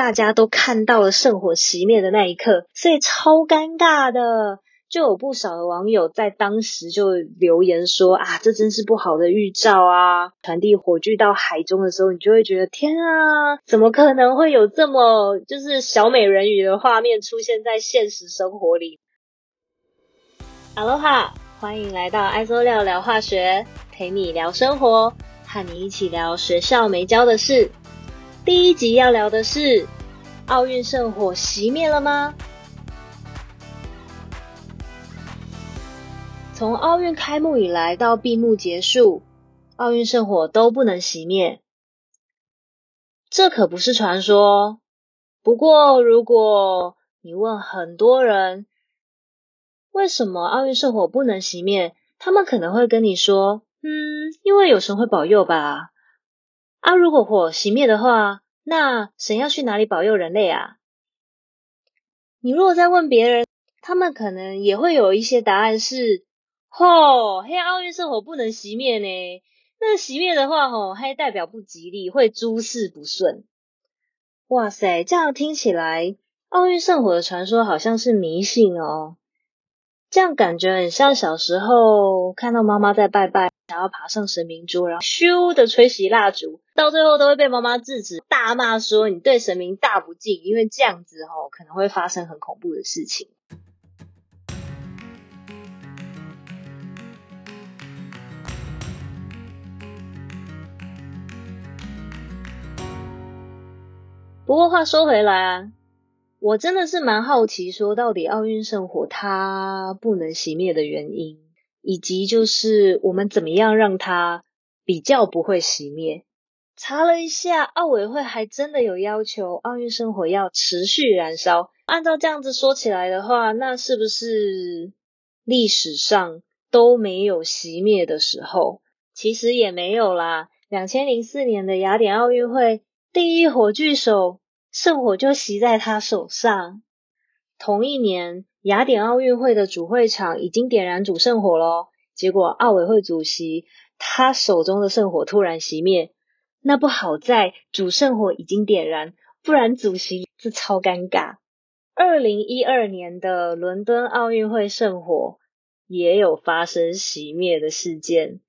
大家都看到了圣火熄灭的那一刻，所以超尴尬的。就有不少的网友在当时就留言说啊，这真是不好的预兆啊！传递火炬到海中的时候，你就会觉得天啊，怎么可能会有这么就是小美人鱼的画面出现在现实生活里？哈喽哈，欢迎来到艾周聊聊化学，陪你聊生活，和你一起聊学校没教的事。第一集要聊的是奥运圣火熄灭了吗？从奥运开幕以来到闭幕结束，奥运圣火都不能熄灭，这可不是传说。不过，如果你问很多人为什么奥运圣火不能熄灭，他们可能会跟你说：“嗯，因为有神会保佑吧。”啊，如果火熄灭的话，那神要去哪里保佑人类啊？你如果再问别人，他们可能也会有一些答案是。吼，黑奥运圣火不能熄灭呢。那熄灭的话，吼，还代表不吉利，会诸事不顺。哇塞，这样听起来，奥运圣火的传说好像是迷信哦。这样感觉很像小时候看到妈妈在拜拜，想要爬上神明桌，然后咻的吹熄蜡烛，到最后都会被妈妈制止，大骂说你对神明大不敬，因为这样子吼可能会发生很恐怖的事情。不过话说回来啊，我真的是蛮好奇，说到底奥运圣火它不能熄灭的原因，以及就是我们怎么样让它比较不会熄灭。查了一下，奥委会还真的有要求奥运圣火要持续燃烧。按照这样子说起来的话，那是不是历史上都没有熄灭的时候？其实也没有啦。两千零四年的雅典奥运会。第一火炬手圣火就袭在他手上。同一年，雅典奥运会的主会场已经点燃主圣火喽。结果奥委会主席他手中的圣火突然熄灭。那不好在主圣火已经点燃，不然主席这超尴尬。二零一二年的伦敦奥运会圣火也有发生熄灭的事件。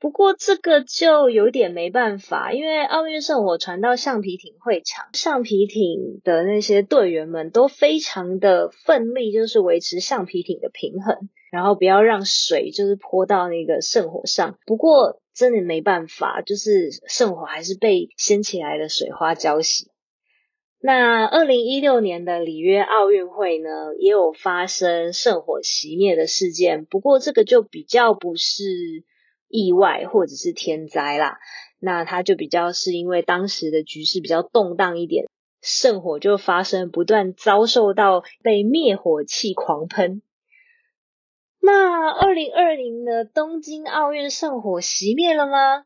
不过这个就有点没办法，因为奥运圣火传到橡皮艇会场，橡皮艇的那些队员们都非常的奋力，就是维持橡皮艇的平衡，然后不要让水就是泼到那个圣火上。不过真的没办法，就是圣火还是被掀起来的水花浇熄。那二零一六年的里约奥运会呢，也有发生圣火熄灭的事件，不过这个就比较不是。意外或者是天灾啦，那它就比较是因为当时的局势比较动荡一点，圣火就发生不断遭受到被灭火器狂喷。那二零二零的东京奥运圣火熄灭了吗？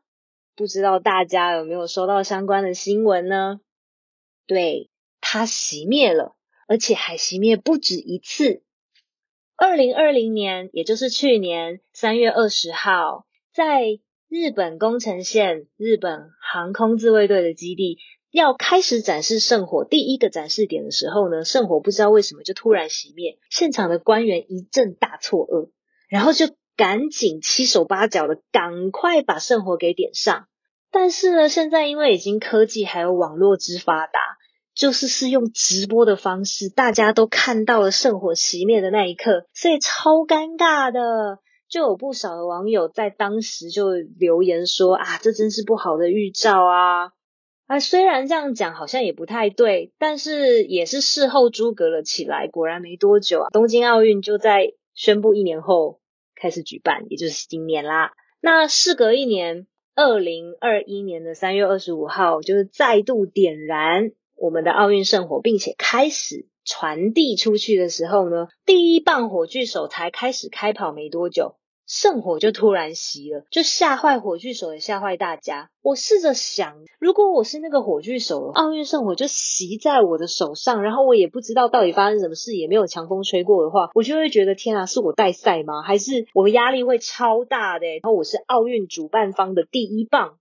不知道大家有没有收到相关的新闻呢？对，它熄灭了，而且还熄灭不止一次。二零二零年，也就是去年三月二十号。在日本宫城县日本航空自卫队的基地要开始展示圣火第一个展示点的时候呢，圣火不知道为什么就突然熄灭，现场的官员一阵大错愕，然后就赶紧七手八脚的赶快把圣火给点上。但是呢，现在因为已经科技还有网络之发达，就是是用直播的方式，大家都看到了圣火熄灭的那一刻，所以超尴尬的。就有不少的网友在当时就留言说啊，这真是不好的预兆啊！啊，虽然这样讲好像也不太对，但是也是事后诸葛了起来。果然没多久啊，东京奥运就在宣布一年后开始举办，也就是今年啦。那事隔一年，二零二一年的三月二十五号，就是再度点燃我们的奥运圣火，并且开始。传递出去的时候呢，第一棒火炬手才开始开跑没多久，圣火就突然熄了，就吓坏火炬手，也吓坏大家。我试着想，如果我是那个火炬手，奥运圣火就熄在我的手上，然后我也不知道到底发生什么事，也没有强风吹过的话，我就会觉得天啊，是我带赛吗？还是我的压力会超大的？然后我是奥运主办方的第一棒，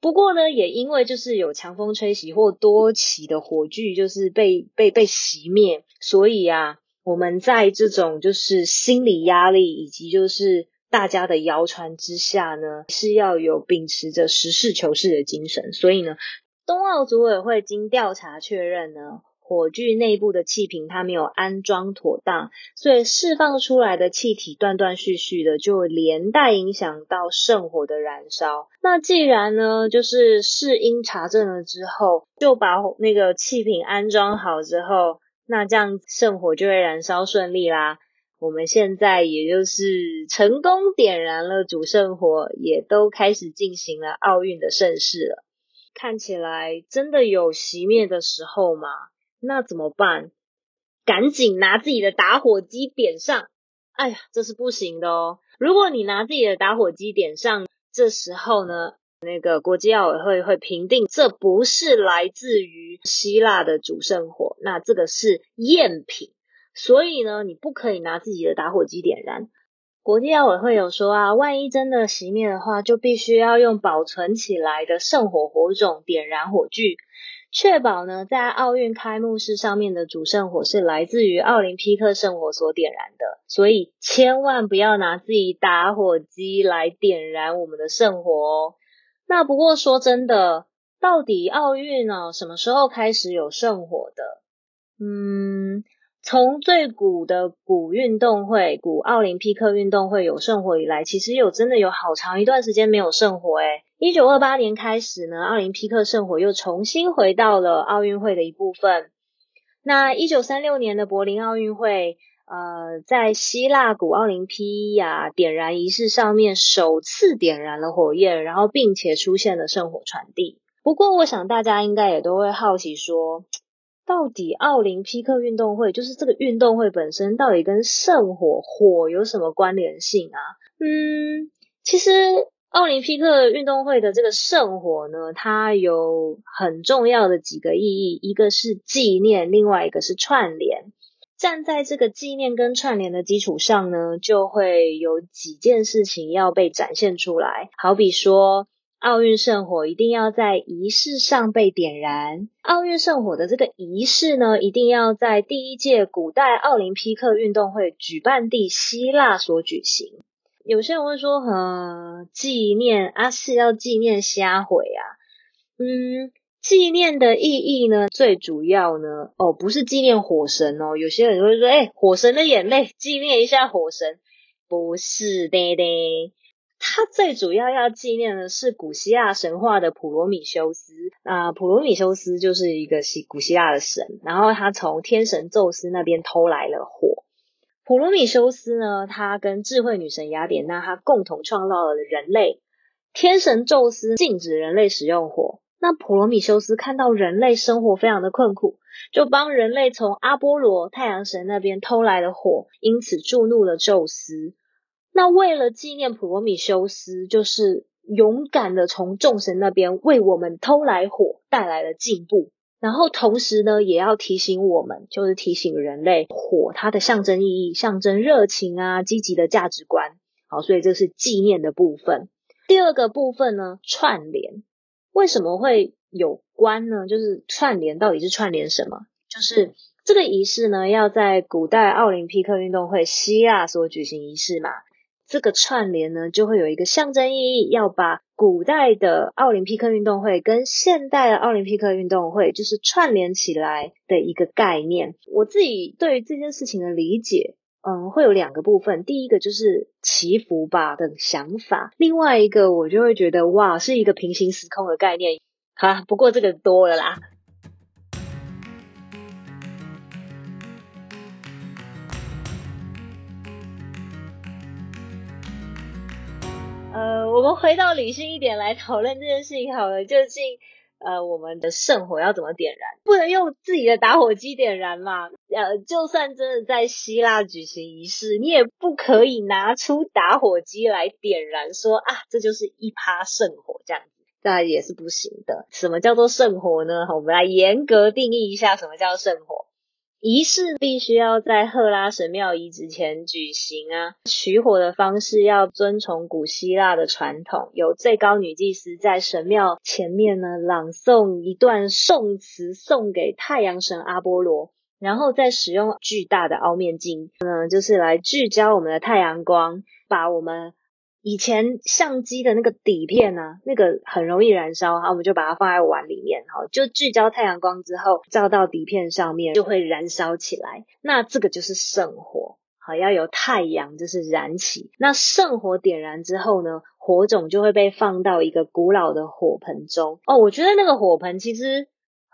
不过呢，也因为就是有强风吹袭或多起的火炬就是被被被熄灭，所以啊，我们在这种就是心理压力以及就是大家的谣传之下呢，是要有秉持着实事求是的精神。所以呢，冬奥组委会经调查确认呢。火炬内部的气瓶它没有安装妥当，所以释放出来的气体断断续续的，就连带影响到圣火的燃烧。那既然呢，就是试因查证了之后，就把那个气瓶安装好之后，那这样圣火就会燃烧顺利啦。我们现在也就是成功点燃了主圣火，也都开始进行了奥运的盛事了。看起来真的有熄灭的时候吗？那怎么办？赶紧拿自己的打火机点上！哎呀，这是不行的哦。如果你拿自己的打火机点上，这时候呢，那个国际奥委会会评定这不是来自于希腊的主圣火，那这个是赝品，所以呢，你不可以拿自己的打火机点燃。国际奥委会有说啊，万一真的熄灭的话，就必须要用保存起来的圣火火种点燃火炬。确保呢，在奥运开幕式上面的主圣火是来自于奥林匹克圣火所点燃的，所以千万不要拿自己打火机来点燃我们的圣火哦。那不过说真的，到底奥运呢什么时候开始有圣火的？嗯。从最古的古运动会、古奥林匹克运动会有圣火以来，其实有真的有好长一段时间没有圣火诶。一九二八年开始呢，奥林匹克圣火又重新回到了奥运会的一部分。那一九三六年的柏林奥运会，呃，在希腊古奥林匹亚点燃仪式上面首次点燃了火焰，然后并且出现了圣火传递。不过，我想大家应该也都会好奇说。到底奥林匹克运动会就是这个运动会本身，到底跟圣火火有什么关联性啊？嗯，其实奥林匹克运动会的这个圣火呢，它有很重要的几个意义，一个是纪念，另外一个是串联。站在这个纪念跟串联的基础上呢，就会有几件事情要被展现出来，好比说。奥运圣火一定要在仪式上被点燃。奥运圣火的这个仪式呢，一定要在第一届古代奥林匹克运动会举办地希腊所举行。有些人会说，呃，纪念啊是要纪念瞎毁啊。嗯，纪念的意义呢，最主要呢，哦，不是纪念火神哦。有些人会说，哎，火神的眼泪，纪念一下火神，不是的的。它最主要要纪念的是古希腊神话的普罗米修斯啊，普罗米修斯就是一个希古希腊的神，然后他从天神宙斯那边偷来了火。普罗米修斯呢，他跟智慧女神雅典娜，他共同创造了人类。天神宙斯禁止人类使用火，那普罗米修斯看到人类生活非常的困苦，就帮人类从阿波罗太阳神那边偷来了火，因此触怒了宙斯。那为了纪念普罗米修斯，就是勇敢的从众神那边为我们偷来火，带来了进步。然后同时呢，也要提醒我们，就是提醒人类，火它的象征意义，象征热情啊，积极的价值观。好，所以这是纪念的部分。第二个部分呢，串联。为什么会有关呢？就是串联到底是串联什么？就是这个仪式呢，要在古代奥林匹克运动会希腊所举行仪式嘛。这个串联呢，就会有一个象征意义，要把古代的奥林匹克运动会跟现代的奥林匹克运动会，就是串联起来的一个概念。我自己对于这件事情的理解，嗯，会有两个部分。第一个就是祈福吧的想法，另外一个我就会觉得，哇，是一个平行时空的概念。好，不过这个多了啦。呃，我们回到理性一点来讨论这件事情好了。究竟呃，我们的圣火要怎么点燃？不能用自己的打火机点燃嘛？呃，就算真的在希腊举行仪式，你也不可以拿出打火机来点燃，说啊，这就是一趴圣火这样子，那也是不行的。什么叫做圣火呢？我们来严格定义一下什么叫圣火。仪式必须要在赫拉神庙遗址前举行啊。取火的方式要遵从古希腊的传统，有最高女祭司在神庙前面呢朗诵一段颂词，送给太阳神阿波罗。然后再使用巨大的凹面镜，嗯，就是来聚焦我们的太阳光，把我们以前相机的那个底片呢，那个很容易燃烧，哈，我们就把它放在碗里面，哈，就聚焦太阳光之后，照到底片上面就会燃烧起来。那这个就是圣火，好，要有太阳就是燃起。那圣火点燃之后呢，火种就会被放到一个古老的火盆中。哦，我觉得那个火盆其实。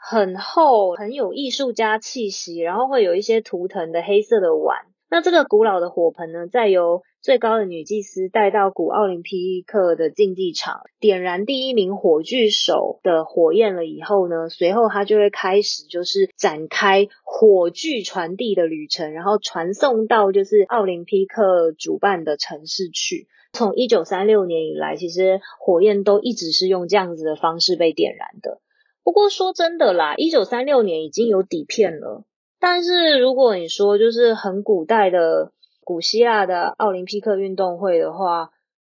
很厚，很有艺术家气息，然后会有一些图腾的黑色的碗。那这个古老的火盆呢，再由最高的女祭司带到古奥林匹克的竞技场，点燃第一名火炬手的火焰了以后呢，随后他就会开始就是展开火炬传递的旅程，然后传送到就是奥林匹克主办的城市去。从一九三六年以来，其实火焰都一直是用这样子的方式被点燃的。不过说真的啦，一九三六年已经有底片了。但是如果你说就是很古代的古希腊的奥林匹克运动会的话，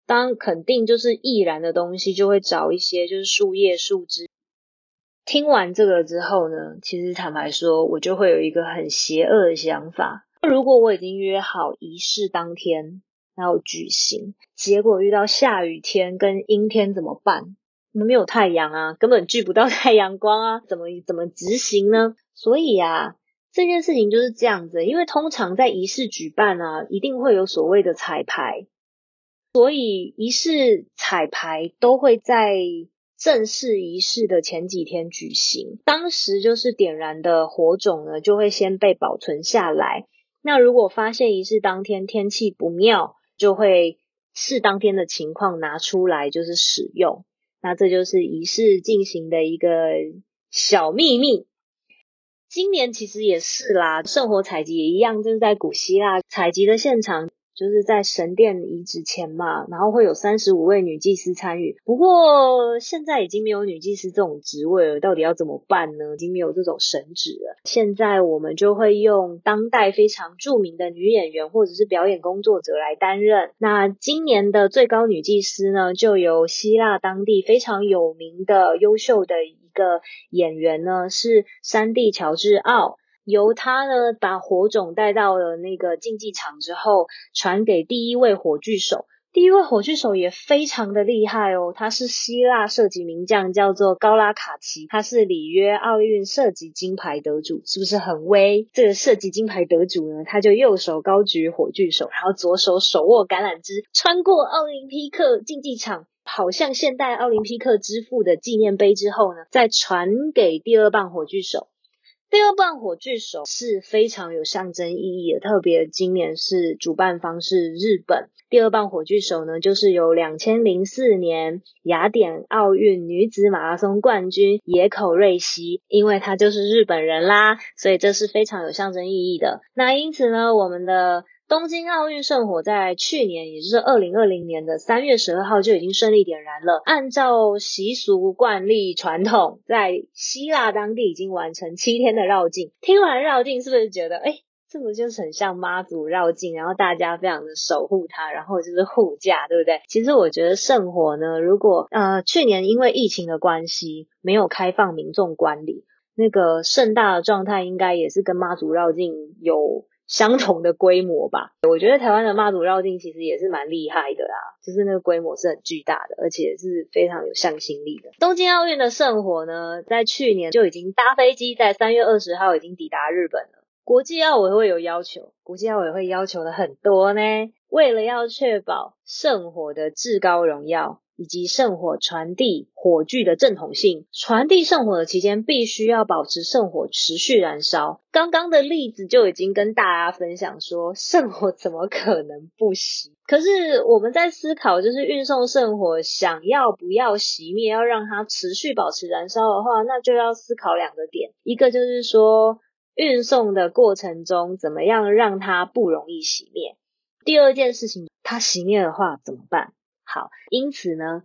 当肯定就是易燃的东西，就会找一些就是树叶、树枝。听完这个之后呢，其实坦白说，我就会有一个很邪恶的想法：如果我已经约好仪式当天要举行，结果遇到下雨天跟阴天怎么办？没有太阳啊，根本聚不到太阳光啊，怎么怎么执行呢？所以啊，这件事情就是这样子。因为通常在仪式举办啊，一定会有所谓的彩排，所以仪式彩排都会在正式仪式的前几天举行。当时就是点燃的火种呢，就会先被保存下来。那如果发现仪式当天天气不妙，就会视当天的情况拿出来就是使用。那这就是仪式进行的一个小秘密。今年其实也是啦，圣火采集也一样，就是在古希腊采集的现场。就是在神殿遗址前嘛，然后会有三十五位女祭司参与。不过现在已经没有女祭司这种职位了，到底要怎么办呢？已经没有这种神职了。现在我们就会用当代非常著名的女演员或者是表演工作者来担任。那今年的最高女祭司呢，就由希腊当地非常有名的、优秀的个演员呢，是山地乔治奥。由他呢把火种带到了那个竞技场之后，传给第一位火炬手。第一位火炬手也非常的厉害哦，他是希腊射击名将，叫做高拉卡奇，他是里约奥运射击金牌得主，是不是很威？这个射击金牌得主呢，他就右手高举火炬手，然后左手手握橄榄枝，穿过奥林匹克竞技场，跑向现代奥林匹克之父的纪念碑之后呢，再传给第二棒火炬手。第二棒火炬手是非常有象征意义的，特别今年是主办方是日本。第二棒火炬手呢，就是由两千零四年雅典奥运女子马拉松冠军野口瑞希，因为她就是日本人啦，所以这是非常有象征意义的。那因此呢，我们的。东京奥运圣火在去年，也就是二零二零年的三月十二号就已经顺利点燃了。按照习俗惯例传统，在希腊当地已经完成七天的绕境。听完绕境，是不是觉得，哎，这不就是很像妈祖绕境？然后大家非常的守护它，然后就是护驾，对不对？其实我觉得圣火呢，如果呃去年因为疫情的关系没有开放民众管理，那个盛大的状态应该也是跟妈祖绕境有。相同的规模吧，我觉得台湾的妈祖绕境其实也是蛮厉害的啦，就是那个规模是很巨大的，而且是非常有向心力的。东京奥运的圣火呢，在去年就已经搭飞机，在三月二十号已经抵达日本了。国际奥委会有要求，国际奥委会要求的很多呢，为了要确保圣火的至高荣耀。以及圣火传递火炬的正统性，传递圣火的期间必须要保持圣火持续燃烧。刚刚的例子就已经跟大家分享说，圣火怎么可能不熄？可是我们在思考，就是运送圣火想要不要熄灭，要让它持续保持燃烧的话，那就要思考两个点，一个就是说运送的过程中怎么样让它不容易熄灭，第二件事情，它熄灭的话怎么办？好，因此呢，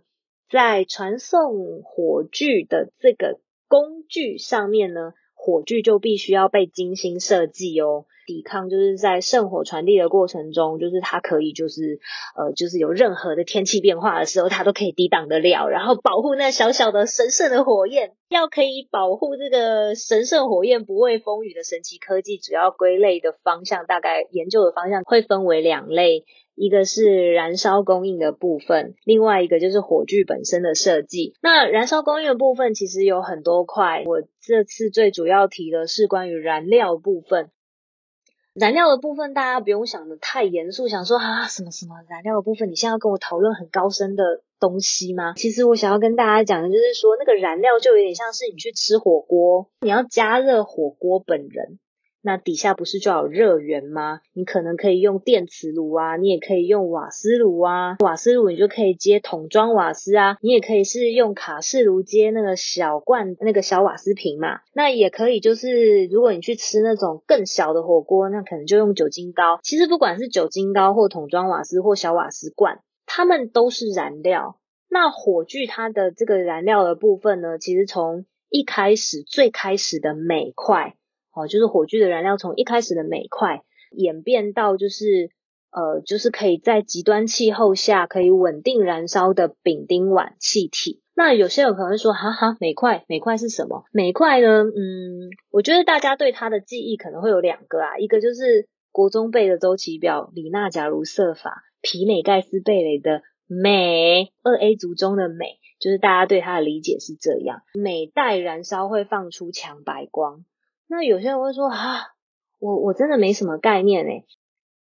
在传送火炬的这个工具上面呢，火炬就必须要被精心设计哦，抵抗就是在圣火传递的过程中，就是它可以就是呃就是有任何的天气变化的时候，它都可以抵挡得了，然后保护那小小的神圣的火焰。要可以保护这个神圣火焰不畏风雨的神奇科技，主要归类的方向，大概研究的方向会分为两类。一个是燃烧供应的部分，另外一个就是火炬本身的设计。那燃烧供应的部分其实有很多块，我这次最主要提的是关于燃料部分。燃料的部分大家不用想的太严肃，想说啊什么什么燃料的部分，你现在要跟我讨论很高深的东西吗？其实我想要跟大家讲的就是说，那个燃料就有点像是你去吃火锅，你要加热火锅本人。那底下不是就有热源吗？你可能可以用电磁炉啊，你也可以用瓦斯炉啊。瓦斯炉你就可以接桶装瓦斯啊，你也可以是用卡式炉接那个小罐那个小瓦斯瓶嘛。那也可以就是如果你去吃那种更小的火锅，那可能就用酒精膏。其实不管是酒精膏或桶装瓦斯或小瓦斯罐，它们都是燃料。那火炬它的这个燃料的部分呢，其实从一开始最开始的每块。哦，就是火炬的燃料从一开始的镁块演变到就是呃，就是可以在极端气候下可以稳定燃烧的丙丁烷气体。那有些人可能会说，哈哈，镁块，镁块是什么？镁块呢？嗯，我觉得大家对它的记忆可能会有两个啊，一个就是国中背的周期表，李娜假如色法，皮美盖斯贝雷的镁，二 A 族中的镁，就是大家对它的理解是这样，镁带燃烧会放出强白光。那有些人会说啊，我我真的没什么概念诶。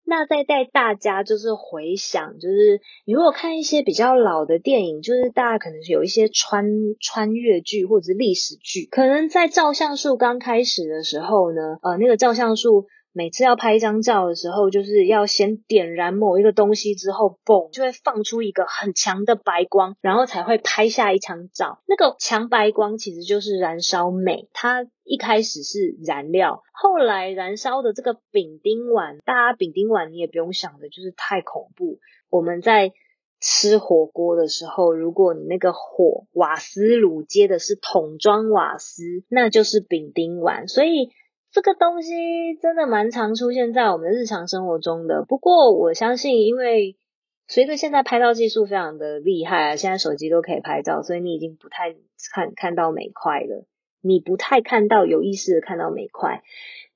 那再带大家就是回想，就是你如果看一些比较老的电影，就是大家可能是有一些穿穿越剧或者是历史剧，可能在照相术刚开始的时候呢，呃，那个照相术。每次要拍一张照的时候，就是要先点燃某一个东西之后，嘣，就会放出一个很强的白光，然后才会拍下一张照。那个强白光其实就是燃烧镁，它一开始是燃料，后来燃烧的这个丙丁烷，大家丙丁烷你也不用想的，就是太恐怖。我们在吃火锅的时候，如果你那个火瓦斯炉接的是桶装瓦斯，那就是丙丁烷，所以。这个东西真的蛮常出现在我们日常生活中的。不过我相信，因为随着现在拍照技术非常的厉害啊，现在手机都可以拍照，所以你已经不太看看到每块了。你不太看到有意识的看到每块。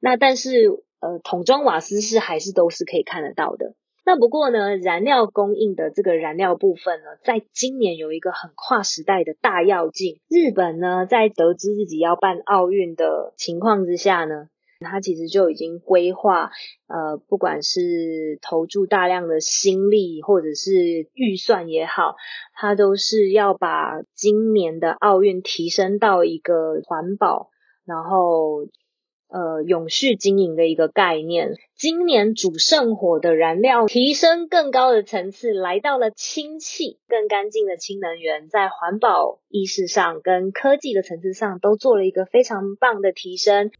那但是呃，桶装瓦斯是还是都是可以看得到的。那不过呢，燃料供应的这个燃料部分呢，在今年有一个很跨时代的大跃进。日本呢，在得知自己要办奥运的情况之下呢，他其实就已经规划，呃，不管是投注大量的心力或者是预算也好，他都是要把今年的奥运提升到一个环保，然后。呃，永续经营的一个概念。今年主圣火的燃料提升更高的层次，来到了氢气，更干净的氢能源，在环保意识上跟科技的层次上都做了一个非常棒的提升。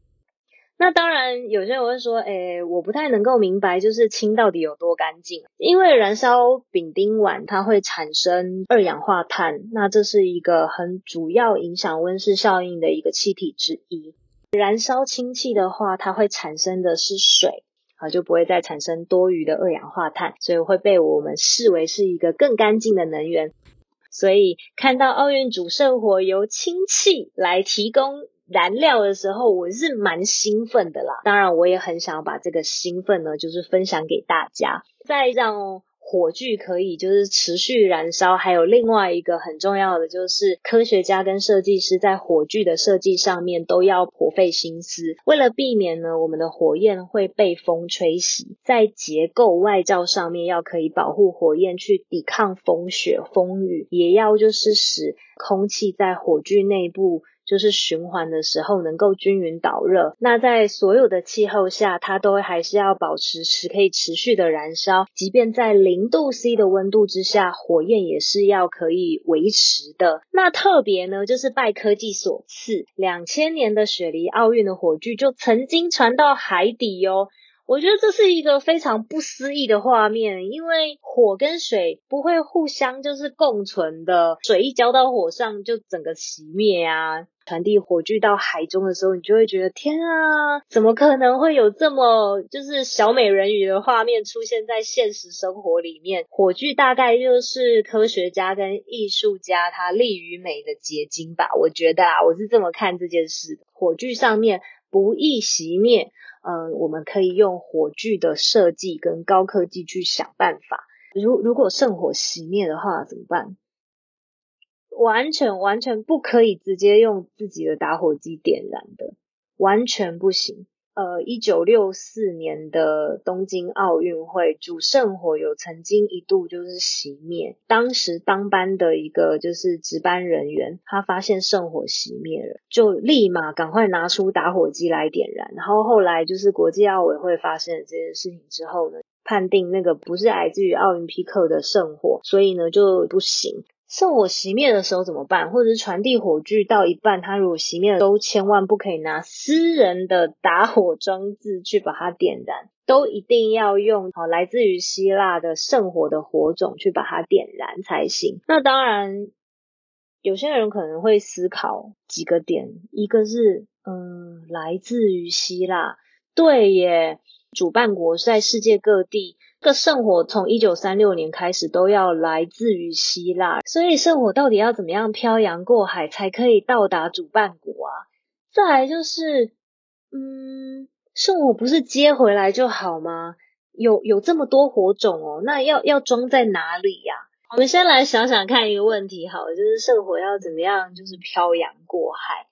那当然，有些人会说，诶，我不太能够明白，就是氢到底有多干净？因为燃烧丙丁烷，它会产生二氧化碳，那这是一个很主要影响温室效应的一个气体之一。燃烧氢气的话，它会产生的是水，啊，就不会再产生多余的二氧化碳，所以会被我们视为是一个更干净的能源。所以看到奥运主圣火由氢气来提供燃料的时候，我是蛮兴奋的啦。当然，我也很想要把这个兴奋呢，就是分享给大家，再让。火炬可以就是持续燃烧，还有另外一个很重要的就是科学家跟设计师在火炬的设计上面都要颇费心思，为了避免呢我们的火焰会被风吹熄，在结构外罩上面要可以保护火焰去抵抗风雪风雨，也要就是使空气在火炬内部。就是循环的时候能够均匀导热，那在所有的气候下，它都还是要保持持可以持续的燃烧，即便在零度 C 的温度之下，火焰也是要可以维持的。那特别呢，就是拜科技所赐，两千年的雪梨奥运的火炬就曾经传到海底哟。我觉得这是一个非常不思议的画面，因为火跟水不会互相就是共存的，水一浇到火上就整个熄灭啊。传递火炬到海中的时候，你就会觉得天啊，怎么可能会有这么就是小美人鱼的画面出现在现实生活里面？火炬大概就是科学家跟艺术家他力与美的结晶吧，我觉得啊，我是这么看这件事的。火炬上面不易熄灭，嗯，我们可以用火炬的设计跟高科技去想办法。如如果圣火熄灭的话怎么办？完全完全不可以直接用自己的打火机点燃的，完全不行。呃，一九六四年的东京奥运会主圣火有曾经一度就是熄灭，当时当班的一个就是值班人员，他发现圣火熄灭了，就立马赶快拿出打火机来点燃。然后后来就是国际奥委会发现了这件事情之后呢，判定那个不是来自于奥林匹克的圣火，所以呢就不行。圣火熄灭的时候怎么办？或者是传递火炬到一半，它如果熄灭了，都千万不可以拿私人的打火装置去把它点燃，都一定要用好来自于希腊的圣火的火种去把它点燃才行。那当然，有些人可能会思考几个点，一个是嗯，来自于希腊，对耶，主办国在世界各地。个圣火从一九三六年开始都要来自于希腊，所以圣火到底要怎么样漂洋过海才可以到达主办国啊？再来就是，嗯，圣火不是接回来就好吗？有有这么多火种哦，那要要装在哪里呀？我们先来想想看一个问题，好，就是圣火要怎么样，就是漂洋过海？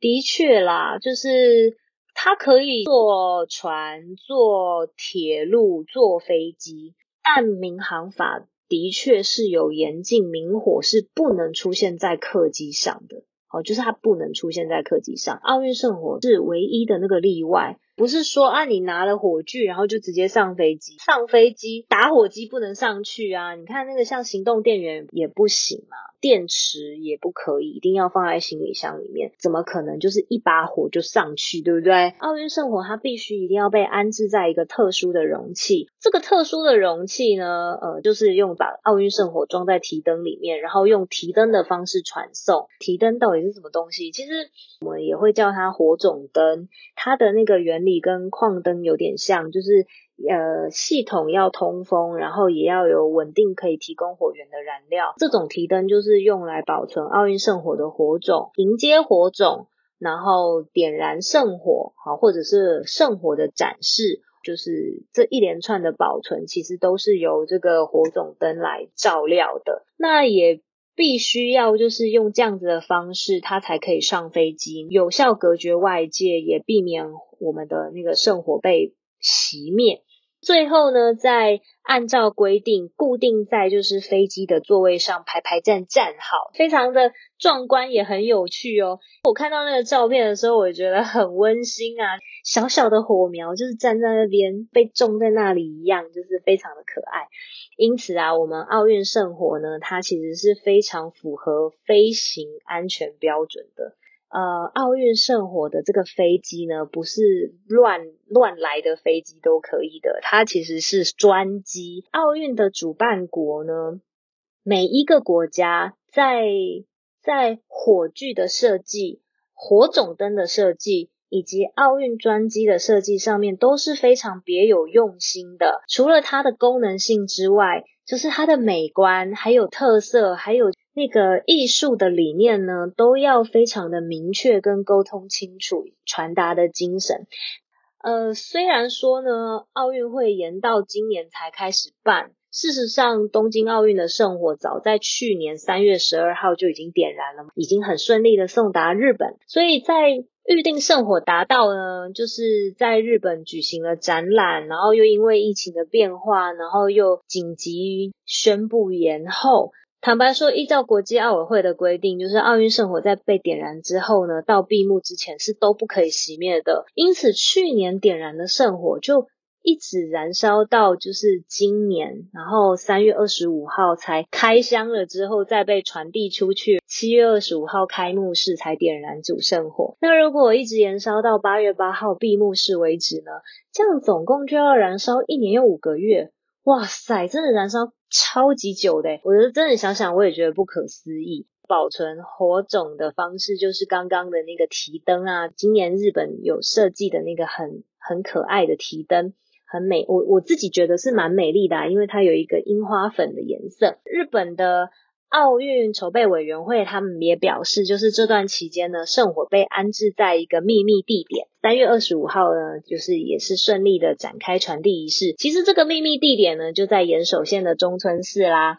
的确啦，就是。它可以坐船、坐铁路、坐飞机，但民航法的确是有严禁明火是不能出现在客机上的。哦，就是它不能出现在客机上。奥运圣火是唯一的那个例外。不是说啊，你拿了火炬，然后就直接上飞机。上飞机打火机不能上去啊！你看那个像行动电源也不行嘛，电池也不可以，一定要放在行李箱里面。怎么可能就是一把火就上去，对不对？奥运圣火它必须一定要被安置在一个特殊的容器。这个特殊的容器呢，呃，就是用把奥运圣火装在提灯里面，然后用提灯的方式传送。提灯到底是什么东西？其实我们也会叫它火种灯，它的那个原。理跟矿灯有点像，就是呃系统要通风，然后也要有稳定可以提供火源的燃料。这种提灯就是用来保存奥运圣火的火种，迎接火种，然后点燃圣火，好或者是圣火的展示，就是这一连串的保存，其实都是由这个火种灯来照料的。那也。必须要就是用这样子的方式，它才可以上飞机，有效隔绝外界，也避免我们的那个圣火被熄灭。最后呢，再按照规定固定在就是飞机的座位上排排站站好，非常的壮观也很有趣哦。我看到那个照片的时候，我觉得很温馨啊，小小的火苗就是站在那边被种在那里一样，就是非常的可爱。因此啊，我们奥运圣火呢，它其实是非常符合飞行安全标准的。呃，奥运圣火的这个飞机呢，不是乱乱来的飞机都可以的，它其实是专机。奥运的主办国呢，每一个国家在在火炬的设计、火种灯的设计以及奥运专机的设计上面都是非常别有用心的。除了它的功能性之外，就是它的美观、还有特色、还有。那个艺术的理念呢，都要非常的明确跟沟通清楚，传达的精神。呃，虽然说呢，奥运会延到今年才开始办，事实上，东京奥运的圣火早在去年三月十二号就已经点燃了，已经很顺利的送达日本。所以在预定圣火达到呢，就是在日本举行了展览，然后又因为疫情的变化，然后又紧急宣布延后。坦白说，依照国际奥委会的规定，就是奥运圣火在被点燃之后呢，到闭幕之前是都不可以熄灭的。因此，去年点燃的圣火就一直燃烧到就是今年，然后三月二十五号才开箱了之后再被传递出去，七月二十五号开幕式才点燃主圣火。那如果一直燃烧到八月八号闭幕式为止呢？这样总共就要燃烧一年又五个月。哇塞，真的燃烧超级久的，我觉得真的想想我也觉得不可思议。保存火种的方式，就是刚刚的那个提灯啊。今年日本有设计的那个很很可爱的提灯，很美。我我自己觉得是蛮美丽的啊，因为它有一个樱花粉的颜色。日本的。奥运筹备委员会他们也表示，就是这段期间呢，圣火被安置在一个秘密地点。三月二十五号呢，就是也是顺利的展开传递仪式。其实这个秘密地点呢，就在岩手县的中村市啦。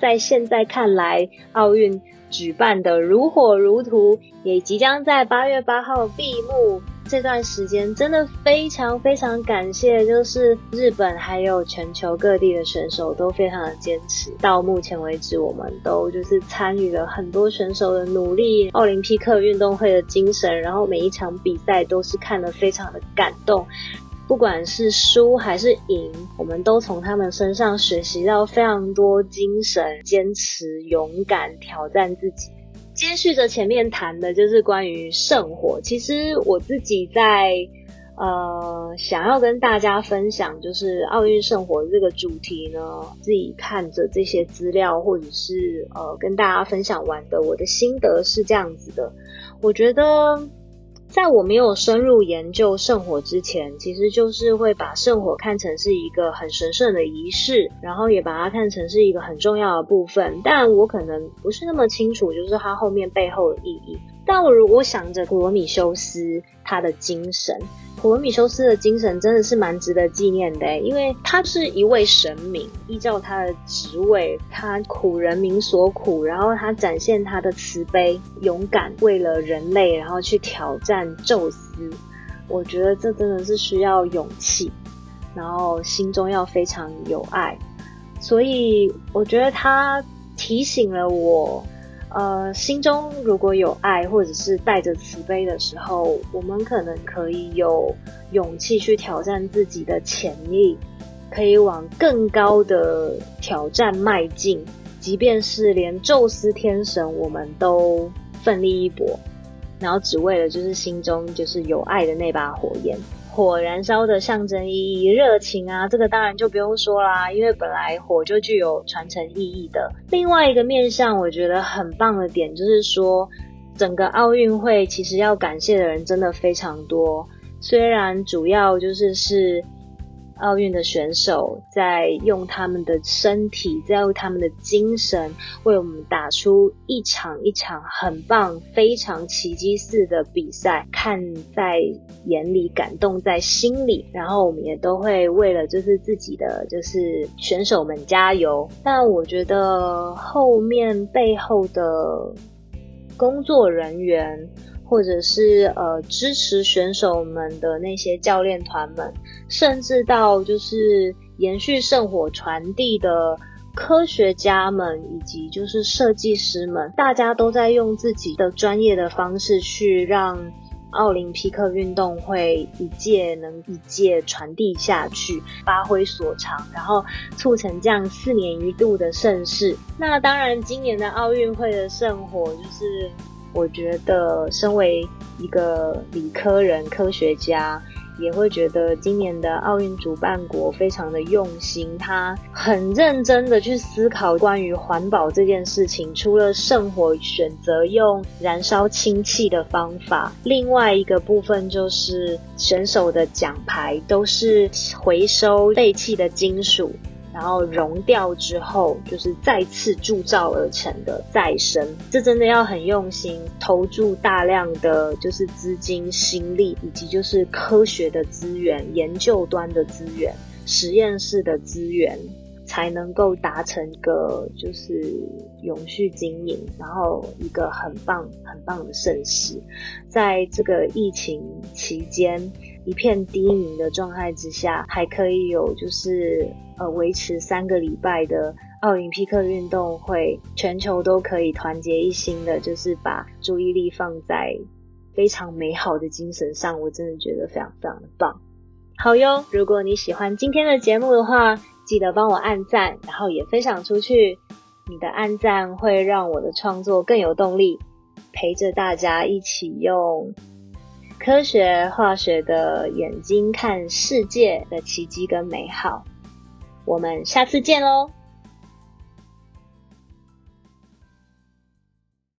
在现在看来，奥运举办的如火如荼，也即将在八月八号闭幕。这段时间真的非常非常感谢，就是日本还有全球各地的选手都非常的坚持。到目前为止，我们都就是参与了很多选手的努力，奥林匹克运动会的精神，然后每一场比赛都是看得非常的感动。不管是输还是赢，我们都从他们身上学习到非常多精神、坚持、勇敢、挑战自己。接续着前面谈的，就是关于圣火。其实我自己在呃想要跟大家分享，就是奥运圣火这个主题呢，自己看着这些资料，或者是呃跟大家分享完的我的心得是这样子的。我觉得。在我没有深入研究圣火之前，其实就是会把圣火看成是一个很神圣的仪式，然后也把它看成是一个很重要的部分。但我可能不是那么清楚，就是它后面背后的意义。但我如果想着普罗米修斯他的精神。普罗米修斯的精神真的是蛮值得纪念的，因为他是一位神明，依照他的职位，他苦人民所苦，然后他展现他的慈悲、勇敢，为了人类，然后去挑战宙斯。我觉得这真的是需要勇气，然后心中要非常有爱，所以我觉得他提醒了我。呃，心中如果有爱，或者是带着慈悲的时候，我们可能可以有勇气去挑战自己的潜力，可以往更高的挑战迈进。即便是连宙斯天神，我们都奋力一搏，然后只为了就是心中就是有爱的那把火焰。火燃烧的象征意义、热情啊，这个当然就不用说啦，因为本来火就具有传承意义的。另外一个面向，我觉得很棒的点就是说，整个奥运会其实要感谢的人真的非常多，虽然主要就是是。奥运的选手在用他们的身体，在用他们的精神，为我们打出一场一场很棒、非常奇迹式的比赛，看在眼里，感动在心里。然后我们也都会为了就是自己的就是选手们加油。但我觉得后面背后的工作人员。或者是呃支持选手们的那些教练团们，甚至到就是延续圣火传递的科学家们，以及就是设计师们，大家都在用自己的专业的方式去让奥林匹克运动会一届能一届传递下去，发挥所长，然后促成这样四年一度的盛事。那当然，今年的奥运会的圣火就是。我觉得，身为一个理科人、科学家，也会觉得今年的奥运主办国非常的用心，他很认真的去思考关于环保这件事情。除了圣火选择用燃烧氢气的方法，另外一个部分就是选手的奖牌都是回收废弃的金属。然后熔掉之后，就是再次铸造而成的再生，这真的要很用心，投注大量的就是资金、心力，以及就是科学的资源、研究端的资源、实验室的资源。才能够达成一个就是永续经营，然后一个很棒很棒的盛世。在这个疫情期间一片低迷的状态之下，还可以有就是呃维持三个礼拜的奥林匹克运动会，全球都可以团结一心的，就是把注意力放在非常美好的精神上。我真的觉得非常非常的棒。好哟，如果你喜欢今天的节目的话。记得帮我按赞，然后也分享出去。你的按赞会让我的创作更有动力，陪着大家一起用科学化学的眼睛看世界的奇迹跟美好。我们下次见喽。